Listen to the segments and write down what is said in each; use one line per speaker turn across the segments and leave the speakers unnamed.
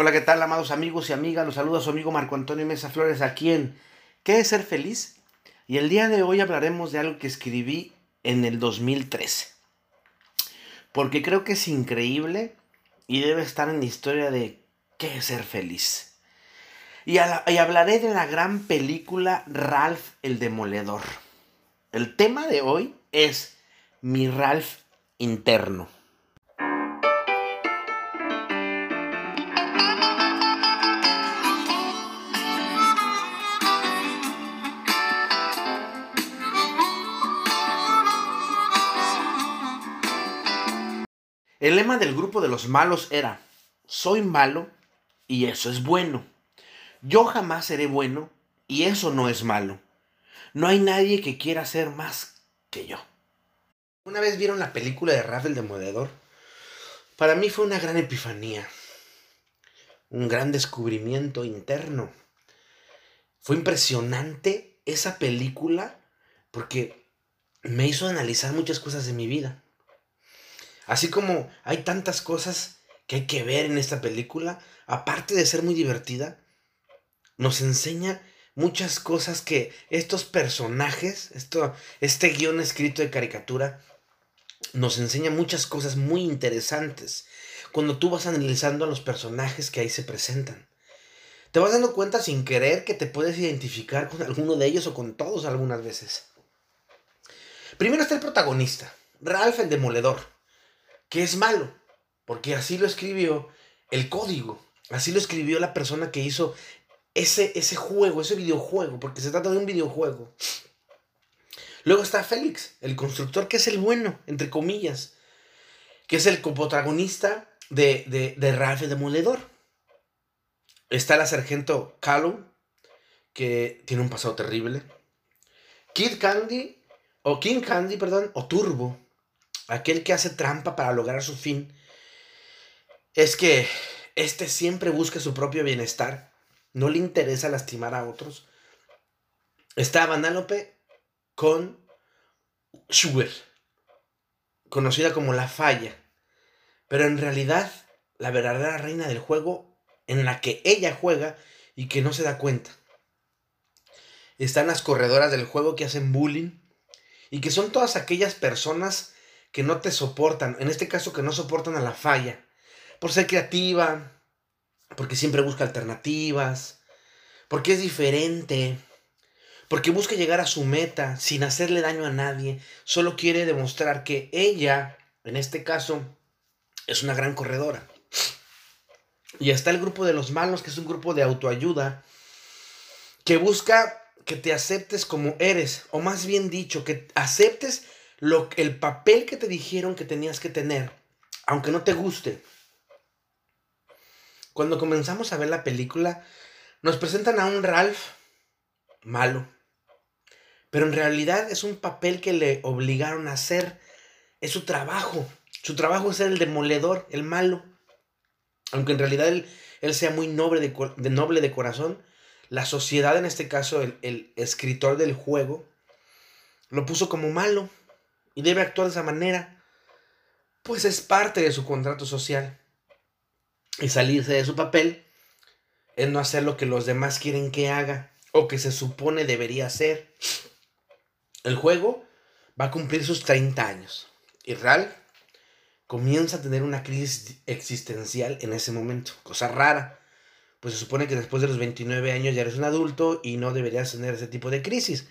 Hola, ¿qué tal, amados amigos y amigas? Los saluda su amigo Marco Antonio Mesa Flores aquí en ¿Qué es ser feliz? Y el día de hoy hablaremos de algo que escribí en el 2013. Porque creo que es increíble y debe estar en la historia de ¿Qué es ser feliz? Y, y hablaré de la gran película Ralph el Demoledor. El tema de hoy es mi Ralph interno. El lema del grupo de los malos era, soy malo y eso es bueno. Yo jamás seré bueno y eso no es malo. No hay nadie que quiera ser más que yo. ¿Una vez vieron la película de Rafael de Demoledor? Para mí fue una gran epifanía, un gran descubrimiento interno. Fue impresionante esa película porque me hizo analizar muchas cosas de mi vida. Así como hay tantas cosas que hay que ver en esta película, aparte de ser muy divertida, nos enseña muchas cosas que estos personajes, esto, este guion escrito de caricatura, nos enseña muchas cosas muy interesantes cuando tú vas analizando a los personajes que ahí se presentan. Te vas dando cuenta sin querer que te puedes identificar con alguno de ellos o con todos algunas veces. Primero está el protagonista, Ralph el Demoledor que es malo, porque así lo escribió el código, así lo escribió la persona que hizo ese, ese juego, ese videojuego, porque se trata de un videojuego. Luego está Félix, el constructor, que es el bueno, entre comillas, que es el coprotagonista de, de, de Demoledor. Está la sargento Callum, que tiene un pasado terrible. Kid Candy, o King Candy, perdón, o Turbo, aquel que hace trampa para lograr su fin, es que éste siempre busca su propio bienestar, no le interesa lastimar a otros. Está Vanellope con Sugar, conocida como la falla, pero en realidad la verdadera reina del juego en la que ella juega y que no se da cuenta. Están las corredoras del juego que hacen bullying y que son todas aquellas personas que no te soportan, en este caso que no soportan a la falla, por ser creativa, porque siempre busca alternativas, porque es diferente, porque busca llegar a su meta sin hacerle daño a nadie, solo quiere demostrar que ella, en este caso, es una gran corredora. Y está el grupo de los malos, que es un grupo de autoayuda, que busca que te aceptes como eres, o más bien dicho, que aceptes lo, el papel que te dijeron que tenías que tener, aunque no te guste. Cuando comenzamos a ver la película, nos presentan a un Ralph malo. Pero en realidad es un papel que le obligaron a hacer. Es su trabajo. Su trabajo es ser el demoledor, el malo. Aunque en realidad él, él sea muy noble de, de, noble de corazón, la sociedad, en este caso el, el escritor del juego, lo puso como malo y debe actuar de esa manera, pues es parte de su contrato social. Y salirse de su papel es no hacer lo que los demás quieren que haga o que se supone debería hacer. El juego va a cumplir sus 30 años y Ral comienza a tener una crisis existencial en ese momento, cosa rara, pues se supone que después de los 29 años ya eres un adulto y no deberías tener ese tipo de crisis,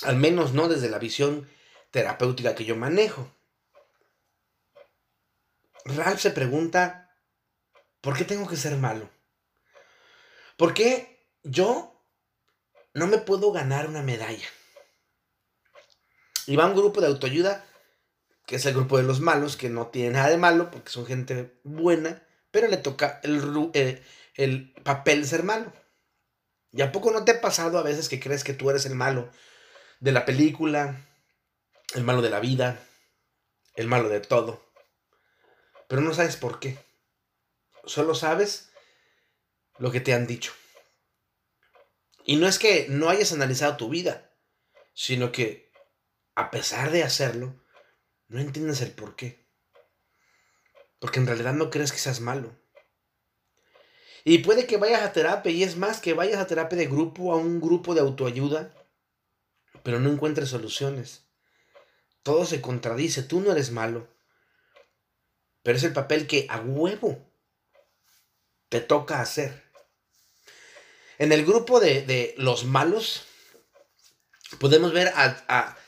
al menos no desde la visión terapéutica que yo manejo. Ralph se pregunta, ¿por qué tengo que ser malo? ¿Por qué yo no me puedo ganar una medalla? Y va un grupo de autoayuda, que es el grupo de los malos, que no tiene nada de malo, porque son gente buena, pero le toca el, eh, el papel ser malo. ¿Y a poco no te ha pasado a veces que crees que tú eres el malo de la película, el malo de la vida, el malo de todo. Pero no sabes por qué. Solo sabes lo que te han dicho. Y no es que no hayas analizado tu vida, sino que a pesar de hacerlo, no entiendes el por qué. Porque en realidad no crees que seas malo. Y puede que vayas a terapia, y es más, que vayas a terapia de grupo, a un grupo de autoayuda, pero no encuentres soluciones. Todo se contradice, tú no eres malo, pero es el papel que a huevo te toca hacer. En el grupo de, los malos, podemos ver a, a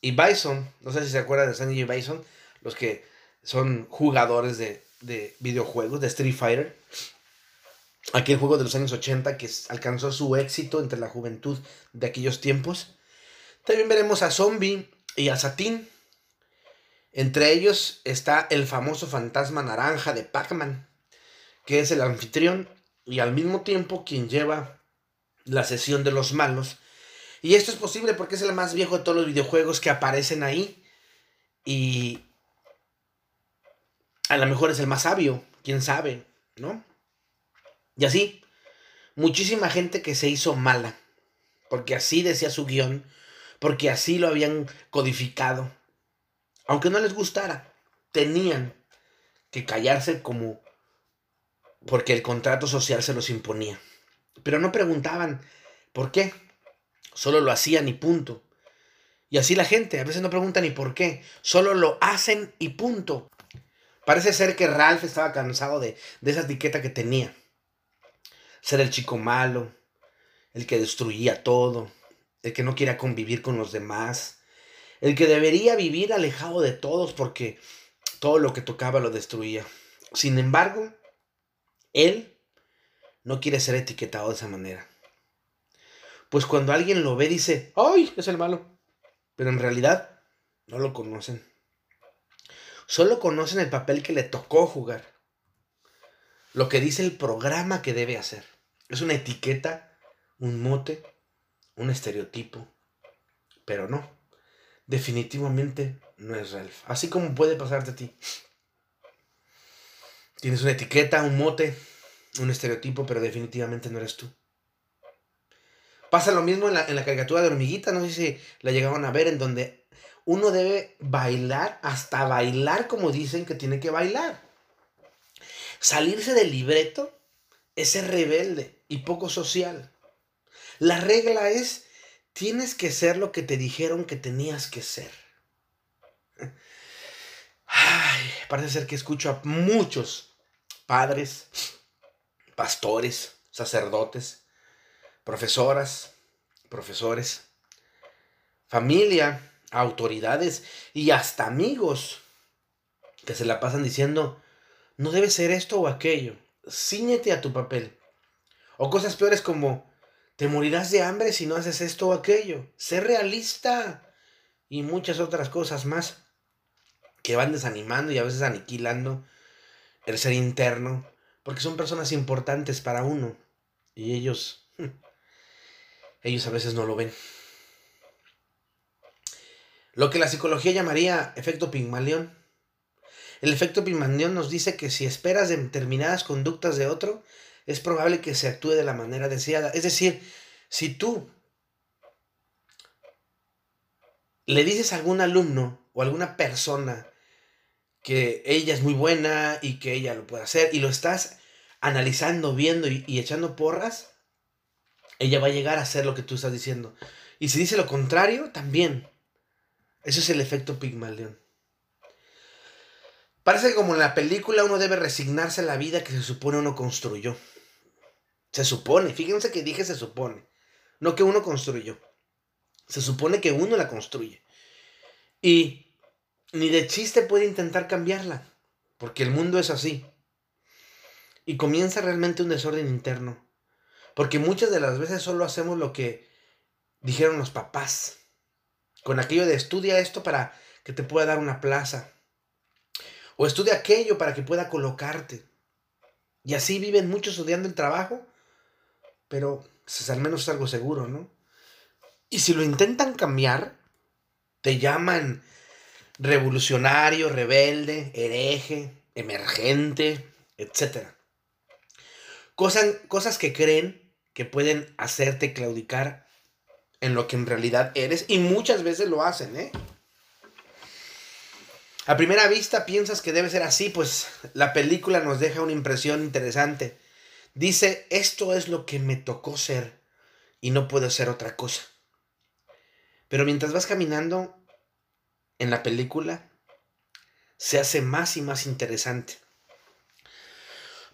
y Bison, no sé si se acuerdan de Sanjeev y Bison, los que son jugadores de, de videojuegos, de Street Fighter. Aquel juego de los años 80 que alcanzó su éxito entre la juventud de aquellos tiempos. También veremos a Zombie y a Satín. Entre ellos está el famoso fantasma naranja de Pac-Man, que es el anfitrión y al mismo tiempo quien lleva la sesión de los malos. Y esto es posible porque es el más viejo de todos los videojuegos que aparecen ahí. Y a lo mejor es el más sabio, quién sabe, ¿no? Y así, muchísima gente que se hizo mala, porque así decía su guion, porque así lo habían codificado. Aunque no les gustara, tenían que callarse como porque el contrato social se los imponía. Pero no preguntaban por qué, solo lo hacían y punto. Y así la gente, a veces no pregunta ni por qué, solo lo hacen y punto. Parece ser que Ralph estaba cansado de, esa etiqueta que tenía. Ser el chico malo, el que destruía todo, el que no quería convivir con los demás, el que debería vivir alejado de todos porque todo lo que tocaba lo destruía. Sin embargo, él no quiere ser etiquetado de esa manera. Pues cuando alguien lo ve dice, ¡ay! Es el malo. Pero en realidad no lo conocen. Solo conocen el papel que le tocó jugar. Lo que dice el programa que debe hacer. Es una etiqueta, un mote, un estereotipo. Pero no. Definitivamente no es Ralph. Así como puede pasarte a ti. Tienes una etiqueta, un mote, un estereotipo, pero definitivamente no eres tú. Pasa lo mismo en la, en la caricatura de hormiguita, no sé si la llegaron a ver, en donde uno debe bailar, hasta bailar como dicen que tiene que bailar. Salirse del libreto es ser rebelde y poco social. La regla es, tienes que ser lo que te dijeron que tenías que ser. Parece ser que escucho a muchos padres, pastores, sacerdotes, profesoras, profesores, familia, autoridades y hasta amigos que se la pasan diciendo, no debe ser esto o aquello, ciñete a tu papel. O cosas peores como, te morirás de hambre si no haces esto o aquello. Sé realista. Y muchas otras cosas más que van desanimando y a veces aniquilando el ser interno, porque son personas importantes para uno. Y ellos, ellos a veces no lo ven. Lo que la psicología llamaría efecto Pigmalión. El efecto Pigmalión nos dice que si esperas determinadas conductas de otro, es probable que se actúe de la manera deseada. Es decir, si tú le dices a algún alumno o a alguna persona que ella es muy buena y que ella lo puede hacer y lo estás analizando, viendo y, echando porras, ella va a llegar a hacer lo que tú estás diciendo. Y si dice lo contrario, también. Ese es el efecto Pigmalión. Parece que como en la película uno debe resignarse a la vida que se supone uno construyó. Se supone, fíjense que dije se supone, no que uno construyó. Se supone que uno la construye. Y ni de chiste puede intentar cambiarla, porque el mundo es así. Y comienza realmente un desorden interno, porque muchas de las veces solo hacemos lo que dijeron los papás con aquello de estudia esto para que te pueda dar una plaza. O estudia aquello para que pueda colocarte. Y así viven muchos estudiando el trabajo, pero pues, al menos es algo seguro, ¿no? Y si lo intentan cambiar, te llaman revolucionario, rebelde, hereje, emergente, etc. Cosas, cosas que creen que pueden hacerte claudicar en lo que en realidad eres y muchas veces lo hacen, ¿eh? A primera vista piensas que debe ser así, pues la película nos deja una impresión interesante. Dice, esto es lo que me tocó ser y no puedo ser otra cosa. Pero mientras vas caminando en la película, se hace más y más interesante.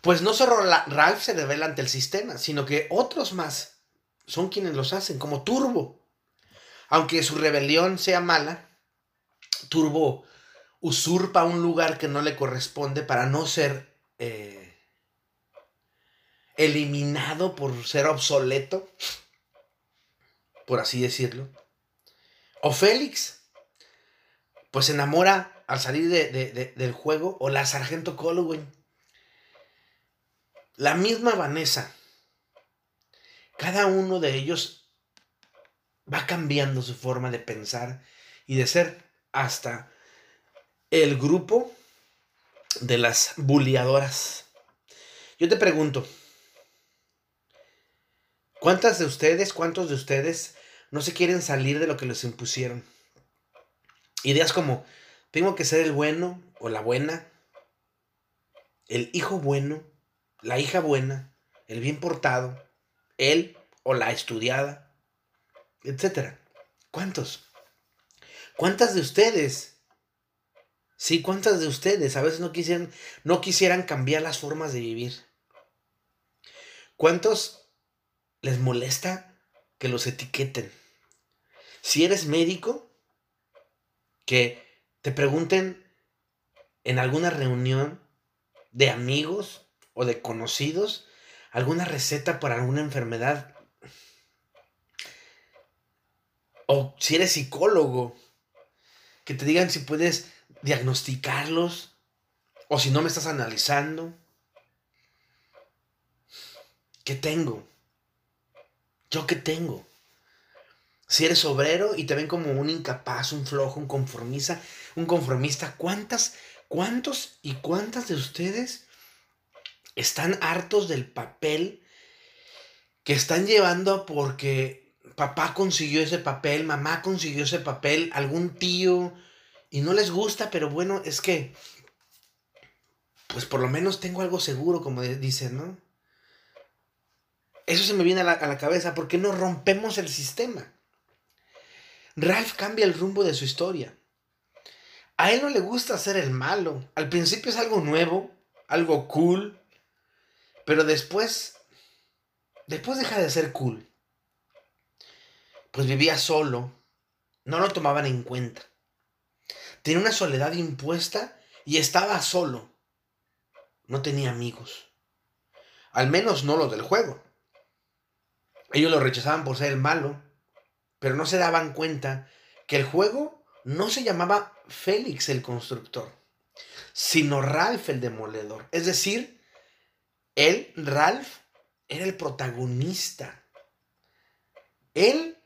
Pues no solo Ralph se revela ante el sistema, sino que otros más son quienes los hacen, como Turbo. Aunque su rebelión sea mala, Turbo usurpa un lugar que no le corresponde para no ser eh, eliminado por ser obsoleto, por así decirlo. O Félix, pues se enamora al salir del juego, o la Sargento Colwyn. La misma Vanessa. Cada uno de ellos va cambiando su forma de pensar y de ser hasta el grupo de las bulliadoras. Yo te pregunto, ¿cuántas de ustedes, cuántos de ustedes no se quieren salir de lo que les impusieron? Ideas como, tengo que ser el bueno o la buena, el hijo bueno, la hija buena, el bien portado, él o la estudiada, etc. ¿Cuántos? ¿Cuántas de ustedes Sí, ¿cuántas de ustedes a veces no quisieran, no quisieran cambiar las formas de vivir? ¿Cuántos les molesta que los etiqueten? Si eres médico, que te pregunten en alguna reunión de amigos o de conocidos alguna receta para alguna enfermedad. O si eres psicólogo, que te digan si puedes diagnosticarlos o si no me estás analizando. ¿Qué tengo? ¿Yo qué tengo? Si eres obrero y te ven como un incapaz, un flojo, un conformista, un conformista, ¿cuántas, cuántos y cuántas de ustedes están hartos del papel que están llevando porque papá consiguió ese papel, mamá consiguió ese papel, algún tío, y no les gusta, pero bueno, es que, pues por lo menos tengo algo seguro, como dicen, ¿no? Eso se me viene a la, a la cabeza, ¿por qué no rompemos el sistema? Ralph cambia el rumbo de su historia. A él no le gusta ser el malo. Al principio es algo nuevo, algo cool, pero después, después deja de ser cool. Pues vivía solo, no lo tomaban en cuenta. Tenía una soledad impuesta y estaba solo. No tenía amigos. Al menos no los del juego. Ellos lo rechazaban por ser el malo, pero no se daban cuenta que el juego no se llamaba Félix el constructor, sino Ralph el demoledor. Es decir, él, Ralph, era el protagonista. Él,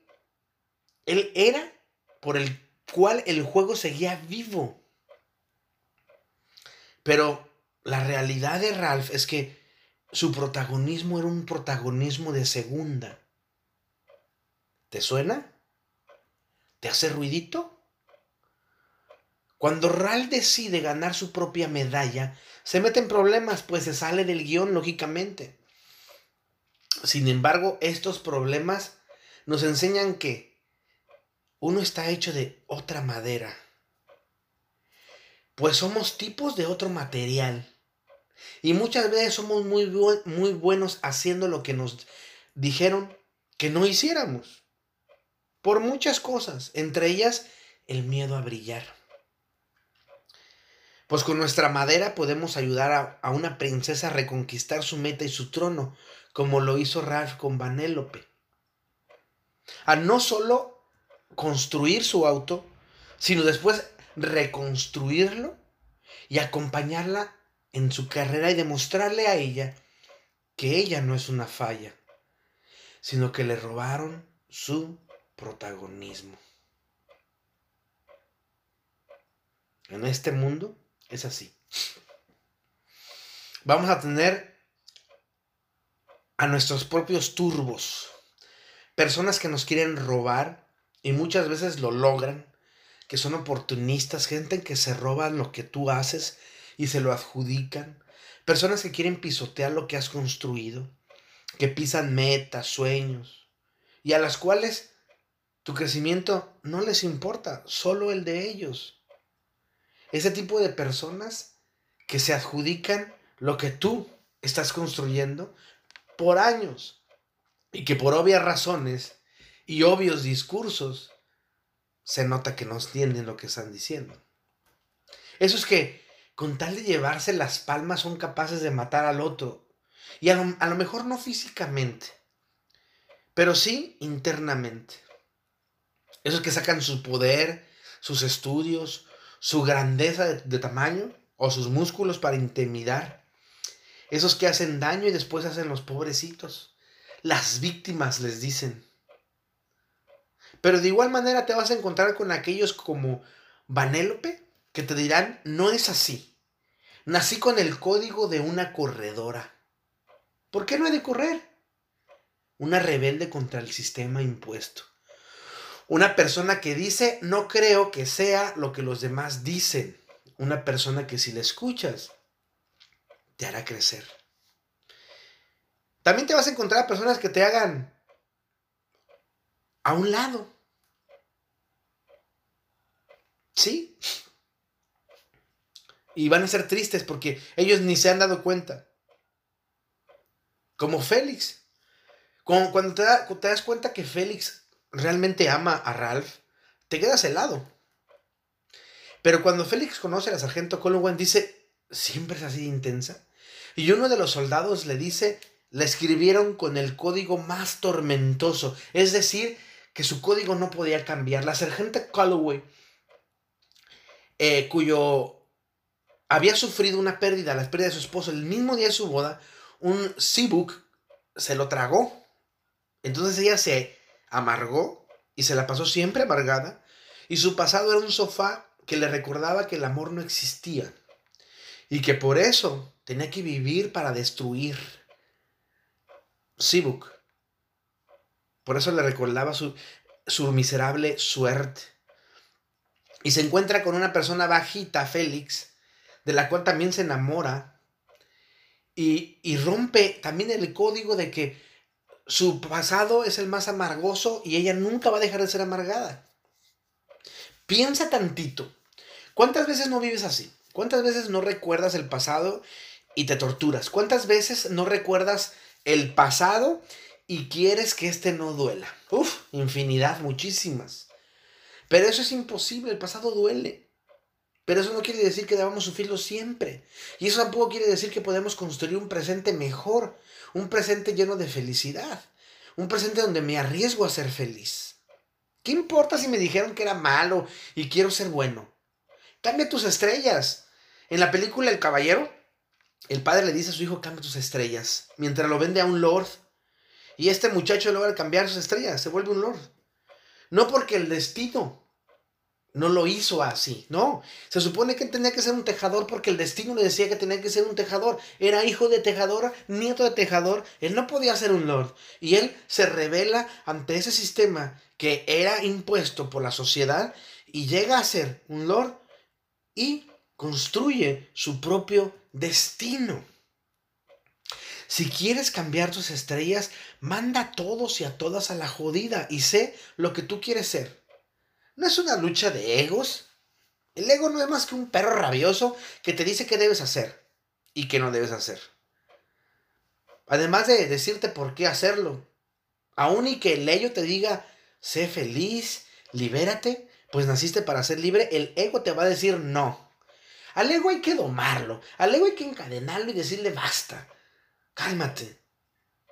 él era por el cual el juego seguía vivo. Pero la realidad de Ralph es que su protagonismo era un protagonismo de segunda. ¿Te suena? ¿Te hace ruidito? Cuando Ralph decide ganar su propia medalla, se mete en problemas, pues se sale del guion, lógicamente. Sin embargo, estos problemas nos enseñan que uno está hecho de otra madera. Pues somos tipos de otro material. Y muchas veces somos muy, muy buenos haciendo lo que nos dijeron que no hiciéramos. Por muchas cosas, entre ellas el miedo a brillar. Pues con nuestra madera podemos ayudar a, a, una princesa a reconquistar su meta y su trono, como lo hizo Ralph con Vanélope. A no solo construir su auto, sino después reconstruirlo y acompañarla en su carrera y demostrarle a ella que ella no es una falla, sino que le robaron su protagonismo. En este mundo es así. Vamos a tener a nuestros propios turbos, personas que nos quieren robar y muchas veces lo logran, que son oportunistas, gente que se roban lo que tú haces y se lo adjudican, personas que quieren pisotear lo que has construido, que pisan metas, sueños, y a las cuales tu crecimiento no les importa, solo el de ellos. Ese tipo de personas que se adjudican lo que tú estás construyendo por años y que por obvias razones y obvios discursos se nota que no entienden lo que están diciendo. Eso es que con tal de llevarse las palmas son capaces de matar al otro. Y a lo, a lo mejor no físicamente, pero sí internamente. Esos que sacan su poder, sus estudios, su grandeza de, de tamaño o sus músculos para intimidar. Esos que hacen daño y después hacen los pobrecitos. Las víctimas les dicen. Pero de igual manera te vas a encontrar con aquellos como Vanélope que te dirán, no es así. Nací con el código de una corredora. ¿Por qué no he de correr? Una rebelde contra el sistema impuesto. Una persona que dice, no creo que sea lo que los demás dicen. Una persona que si le escuchas, te hará crecer. También te vas a encontrar a personas que te hagan a un lado. Sí. Y van a ser tristes porque ellos ni se han dado cuenta. Como Félix. Cuando, te, das cuenta que Félix realmente ama a Ralph, te quedas helado. Pero cuando Félix conoce a la sargento Colwyn, dice, siempre es así intensa. Y uno de los soldados le dice, la escribieron con el código más tormentoso. Es decir, que su código no podía cambiar. La sargento Calloway eh, cuyo había sufrido una pérdida, la pérdida de su esposo, el mismo día de su boda, un Seabook se lo tragó. Entonces ella se amargó y se la pasó siempre amargada. Y su pasado era un sofá que le recordaba que el amor no existía. Y que por eso tenía que vivir para destruir. Seabook. Por eso le recordaba su, su miserable suerte y se encuentra con una persona bajita, Félix, de la cual también se enamora y, y rompe también el código de que su pasado es el más amargoso y ella nunca va a dejar de ser amargada. Piensa tantito. ¿Cuántas veces no vives así? ¿Cuántas veces no recuerdas el pasado y te torturas? ¿Cuántas veces no recuerdas el pasado y quieres que este no duela? Uf, infinidad, muchísimas. Pero eso es imposible, el pasado duele. Pero eso no quiere decir que debamos sufrirlo siempre. Y eso tampoco quiere decir que podemos construir un presente mejor, un presente lleno de felicidad, un presente donde me arriesgo a ser feliz. ¿Qué importa si me dijeron que era malo y quiero ser bueno? Cambia tus estrellas. En la película El Caballero, el padre le dice a su hijo, cambia tus estrellas, mientras lo vende a un lord. Y este muchacho logra cambiar sus estrellas, se vuelve un lord. No porque el destino no lo hizo así, no. Se supone que tenía que ser un tejador porque el destino le decía que tenía que ser un tejador. Era hijo de tejador, nieto de tejador. Él no podía ser un lord. Y él se revela ante ese sistema que era impuesto por la sociedad y llega a ser un lord y construye su propio destino. Si quieres cambiar tus estrellas, manda a todos y a todas a la jodida y sé lo que tú quieres ser. No es una lucha de egos. El ego no es más que un perro rabioso que te dice qué debes hacer y qué no debes hacer. Además de decirte por qué hacerlo. Aún y que el ello te diga, sé feliz, libérate, pues naciste para ser libre, el ego te va a decir no. Al ego hay que domarlo, al ego hay que encadenarlo y decirle basta cálmate.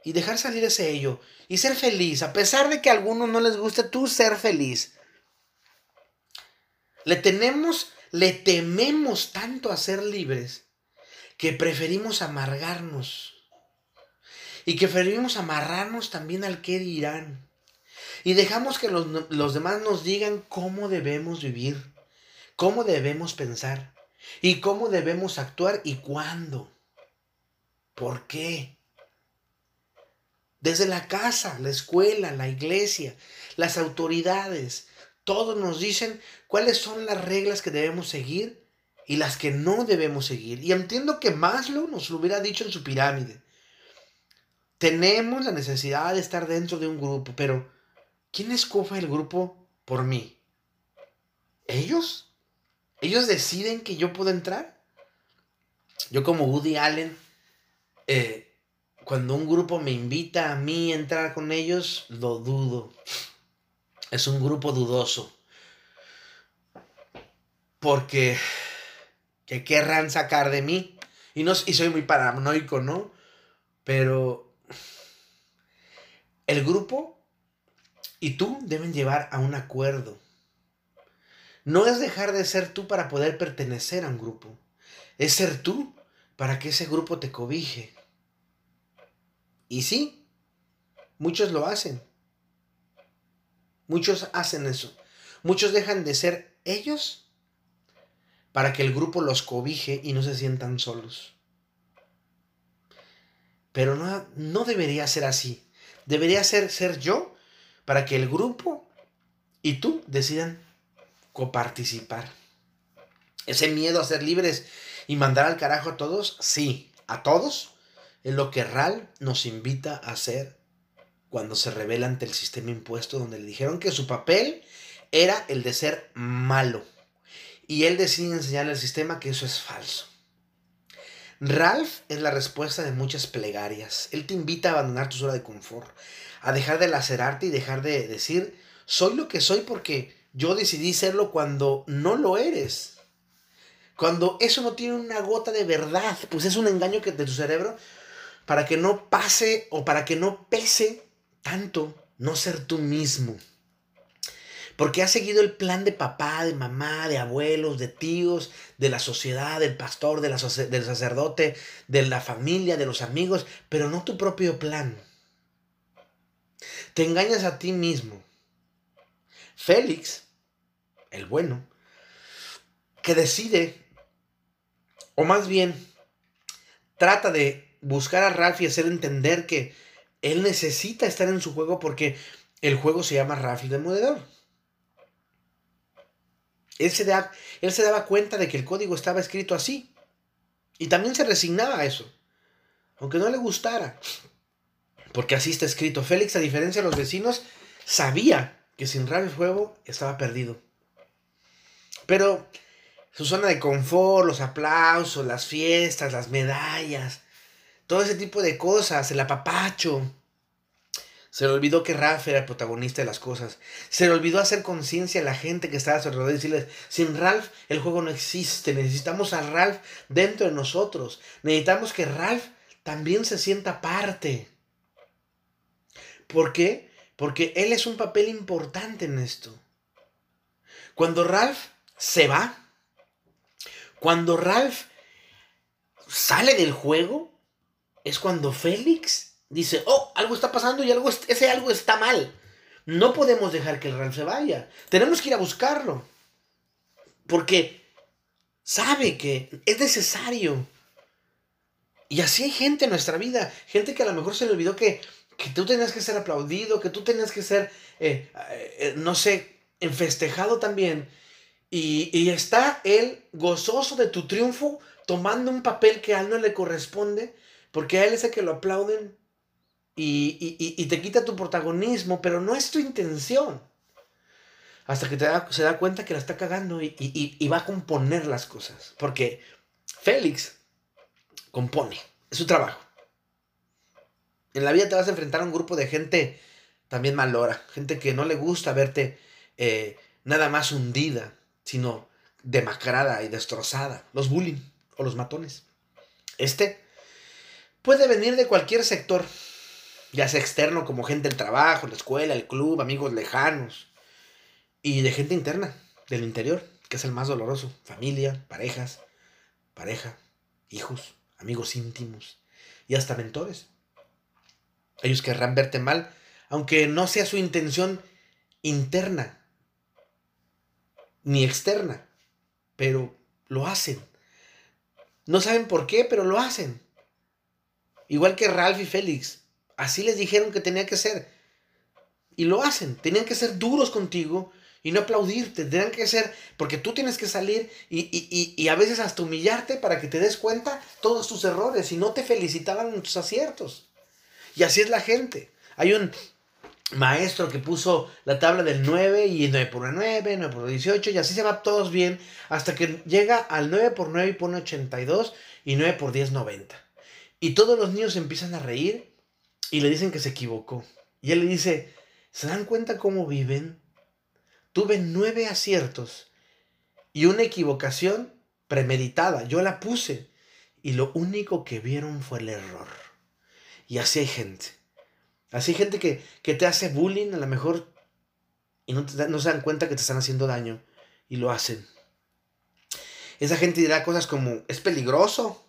Y dejar salir ese ello. Y ser feliz. A pesar de que a algunos no les guste, tú ser feliz. Le tenemos, le tememos tanto a ser libres que preferimos amargarnos. Y que preferimos amarrarnos también al qué dirán. Y dejamos que los, los demás nos digan cómo debemos vivir, cómo debemos pensar y cómo debemos actuar y cuándo. ¿Por qué? Desde la casa, la escuela, la iglesia, las autoridades, todos nos dicen cuáles son las reglas que debemos seguir y las que no debemos seguir. Y entiendo que Maslow nos lo hubiera dicho en su pirámide. Tenemos la necesidad de estar dentro de un grupo, pero ¿quién escoge el grupo por mí? ¿Ellos? ¿Ellos deciden que yo puedo entrar? Yo como Woody Allen, eh, cuando un grupo me invita a mí a entrar con ellos, lo dudo. Es un grupo dudoso. Porque, ¿qué querrán sacar de mí? Y, no, y soy muy paranoico, ¿no? Pero el grupo y tú deben llevar a un acuerdo. No es dejar de ser tú para poder pertenecer a un grupo. Es ser tú para que ese grupo te cobije. Y sí, muchos lo hacen. Muchos hacen eso. Muchos dejan de ser ellos para que el grupo los cobije y no se sientan solos. Pero no, no debería ser así. Debería ser ser yo para que el grupo y tú decidan coparticipar. Ese miedo a ser libres y mandar al carajo a todos, sí, a todos, es lo que RAL nos invita a hacer cuando se revela ante el sistema impuesto, donde le dijeron que su papel era el de ser malo. Y él decide enseñarle al sistema que eso es falso. Ralph es la respuesta de muchas plegarias. Él te invita a abandonar tu zona de confort, a dejar de lacerarte y dejar de decir, soy lo que soy porque yo decidí serlo cuando no lo eres. Cuando eso no tiene una gota de verdad, pues es un engaño que de tu cerebro para que no pase o para que no pese tanto no ser tú mismo. Porque has seguido el plan de papá, de mamá, de abuelos, de tíos, de la sociedad, del pastor, del sacerdote, de la familia, de los amigos, pero no tu propio plan. Te engañas a ti mismo. Félix, el bueno, que decide, o más bien, trata de buscar a Ralph y hacer entender que él necesita estar en su juego porque el juego se llama Ralph el Demoledor. Él se, él se daba cuenta de que el código estaba escrito así. Y también se resignaba a eso. Aunque no le gustara. Porque así está escrito. Félix, a diferencia de los vecinos, sabía que sin Ralph el juego estaba perdido. Pero su zona de confort, los aplausos, las fiestas, las medallas, todo ese tipo de cosas, el apapacho, se le olvidó que Ralph era el protagonista de las cosas. Se le olvidó hacer conciencia a la gente que estaba a su alrededor y decirles, sin Ralph el juego no existe. Necesitamos a Ralph dentro de nosotros. Necesitamos que Ralph también se sienta parte. ¿Por qué? Porque él es un papel importante en esto. Cuando Ralph se va, cuando Ralph sale del juego, es cuando Félix dice, oh, algo está pasando y algo, ese algo está mal. No podemos dejar que el Ralph se vaya. Tenemos que ir a buscarlo. Porque sabe que es necesario. Y así hay gente en nuestra vida. Gente que a lo mejor se le olvidó que, que tú tenías que ser aplaudido, que tú tenías que ser, eh, eh, no sé, enfestejado también. Y, y, está él gozoso de tu triunfo, tomando un papel que a él no le corresponde, porque a él es el que lo aplauden y, te quita tu protagonismo, pero no es tu intención. Hasta que se da cuenta que la está cagando y, va a componer las cosas. Porque Félix compone, es su trabajo. En la vida te vas a enfrentar a un grupo de gente también malora, gente que no le gusta verte eh, nada más hundida, sino demacrada y destrozada. Los bullying o los matones. Este puede venir de cualquier sector, ya sea externo como gente del trabajo, la escuela, el club, amigos lejanos, y de gente interna, del interior, que es el más doloroso, familia, parejas, pareja, hijos, amigos íntimos y hasta mentores. Ellos querrán verte mal, aunque no sea su intención interna ni externa, pero lo hacen. No saben por qué, pero lo hacen. Igual que Ralph y Félix, Así les dijeron que tenía que ser. Y lo hacen. Tenían que ser duros contigo y no aplaudirte. Tendrán que ser, porque tú tienes que salir y, a veces hasta humillarte para que te des cuenta todos tus errores y no te felicitaban en tus aciertos. Y así es la gente. Hay un maestro que puso la tabla del 9 y 9 por 9, 9 por 18 y así se va todos bien hasta que llega al 9 por 9 y pone 82 y 9 por 10 90. Y todos los niños empiezan a reír y le dicen que se equivocó. Y él le dice, ¿se dan cuenta cómo viven? Tuve nueve aciertos y una equivocación premeditada. Yo la puse y lo único que vieron fue el error. Y así hay gente. Así hay gente que, te hace bullying a lo mejor y no, no se dan cuenta que te están haciendo daño y lo hacen. Esa gente dirá cosas como, es peligroso,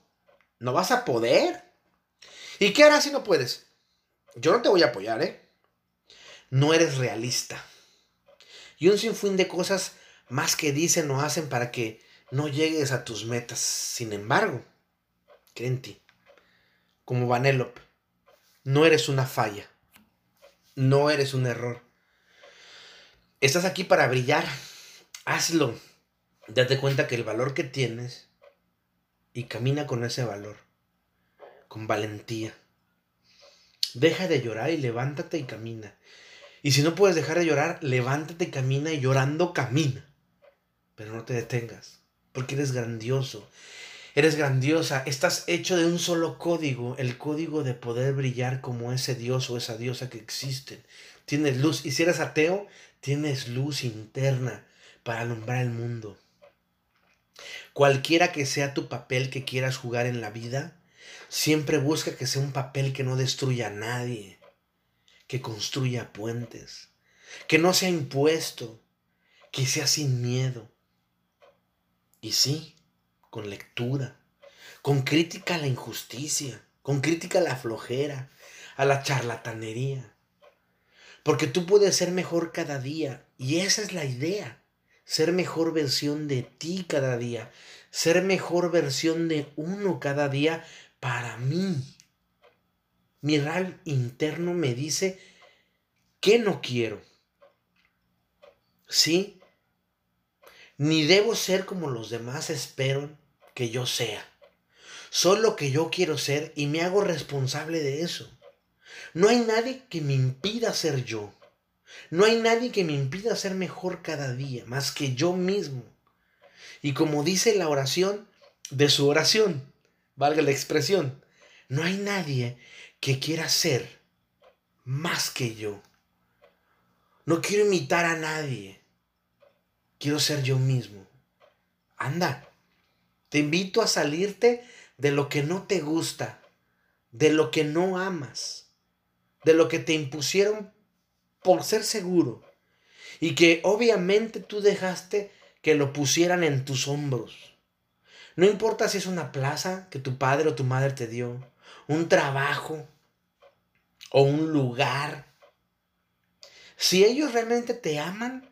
no vas a poder. ¿Y qué harás si no puedes? Yo no te voy a apoyar, ¿eh? No eres realista y un sinfín de cosas más que dicen o hacen para que no llegues a tus metas. Sin embargo, cree en ti. Como Vanellope, no eres una falla. No eres un error. Estás aquí para brillar. Hazlo. Date cuenta que el valor que tienes y camina con ese valor. Con valentía. Deja de llorar y levántate y camina. Y si no puedes dejar de llorar, levántate, camina y llorando camina. Pero no te detengas, porque eres grandioso. Eres grandiosa, estás hecho de un solo código, el código de poder brillar como ese Dios o esa diosa que existen. Tienes luz, y si eres ateo, tienes luz interna para alumbrar el mundo. Cualquiera que sea tu papel que quieras jugar en la vida, siempre busca que sea un papel que no destruya a nadie, que construya puentes, que no sea impuesto, que sea sin miedo. Y sí, con lectura, con crítica a la injusticia, con crítica a la flojera, a la charlatanería. Porque tú puedes ser mejor cada día y esa es la idea, ser mejor versión de ti cada día, ser mejor versión de uno cada día para mí, mi RAL interno me dice que no quiero. ¿Sí? Ni debo ser como los demás esperan que yo sea. Soy lo que yo quiero ser y me hago responsable de eso. No hay nadie que me impida ser yo. No hay nadie que me impida ser mejor cada día, más que yo mismo. Y como dice la oración de su oración, valga la expresión, no hay nadie que quiera ser más que yo. No quiero imitar a nadie. Quiero ser yo mismo. Anda, te invito a salirte de lo que no te gusta, de lo que no amas, de lo que te impusieron por ser seguro y que obviamente tú dejaste que lo pusieran en tus hombros. No importa si es una plaza que tu padre o tu madre te dio, un trabajo, o un lugar. Si ellos realmente te aman,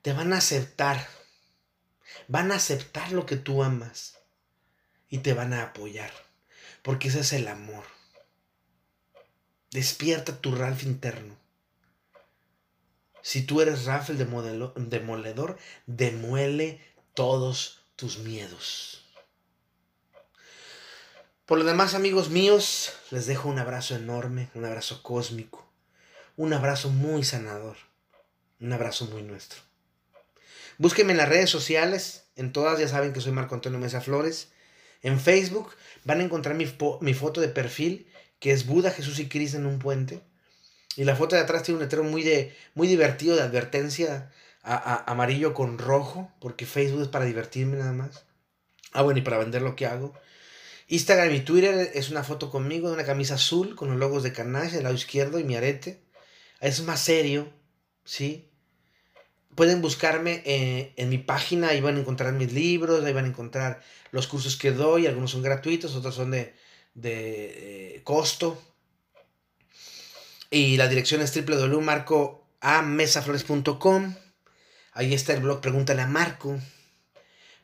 te van a aceptar. Van a aceptar lo que tú amas y te van a apoyar, porque ese es el amor. Despierta tu Ralph interno. Si tú eres Ralph el demoledor, demuele todos tus miedos. Por lo demás, amigos míos, les dejo un abrazo enorme, un abrazo cósmico, un abrazo muy sanador, un abrazo muy nuestro. Búsquenme en las redes sociales, en todas ya saben que soy Marco Antonio Mesa Flores. En Facebook van a encontrar mi, foto de perfil, que es Buda, Jesús y Cristo en un puente. Y la foto de atrás tiene un letrero muy, de, muy divertido de advertencia amarillo con rojo, porque Facebook es para divertirme nada más. Ah, bueno, y para vender lo que hago. Instagram y Twitter es una foto conmigo de una camisa azul con los logos de Carnage del lado izquierdo y mi arete. Es más serio, ¿sí? Pueden buscarme eh, en mi página, ahí van a encontrar mis libros, ahí van a encontrar los cursos que doy, algunos son gratuitos, otros son de, de eh, costo. Y la dirección es www.marcoamesaflores.com. Ahí está el blog Pregúntale a Marco.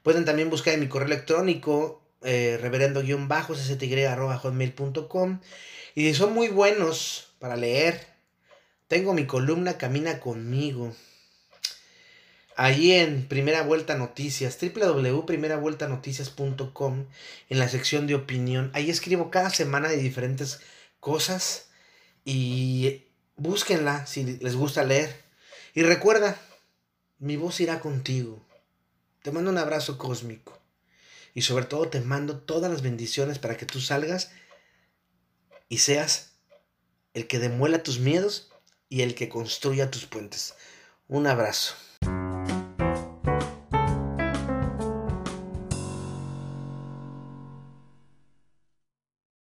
Pueden también buscar en mi correo electrónico eh, reverendo-cty.com. Y son muy buenos para leer, tengo mi columna Camina conmigo. Ahí en Primera Vuelta Noticias, www.primeravueltanoticias.com, en la sección de opinión. Ahí escribo cada semana de diferentes cosas y búsquenla si les gusta leer. Y recuerda, mi voz irá contigo. Te mando un abrazo cósmico. Y sobre todo te mando todas las bendiciones para que tú salgas y seas el que demuela tus miedos y el que construya tus puentes. Un abrazo.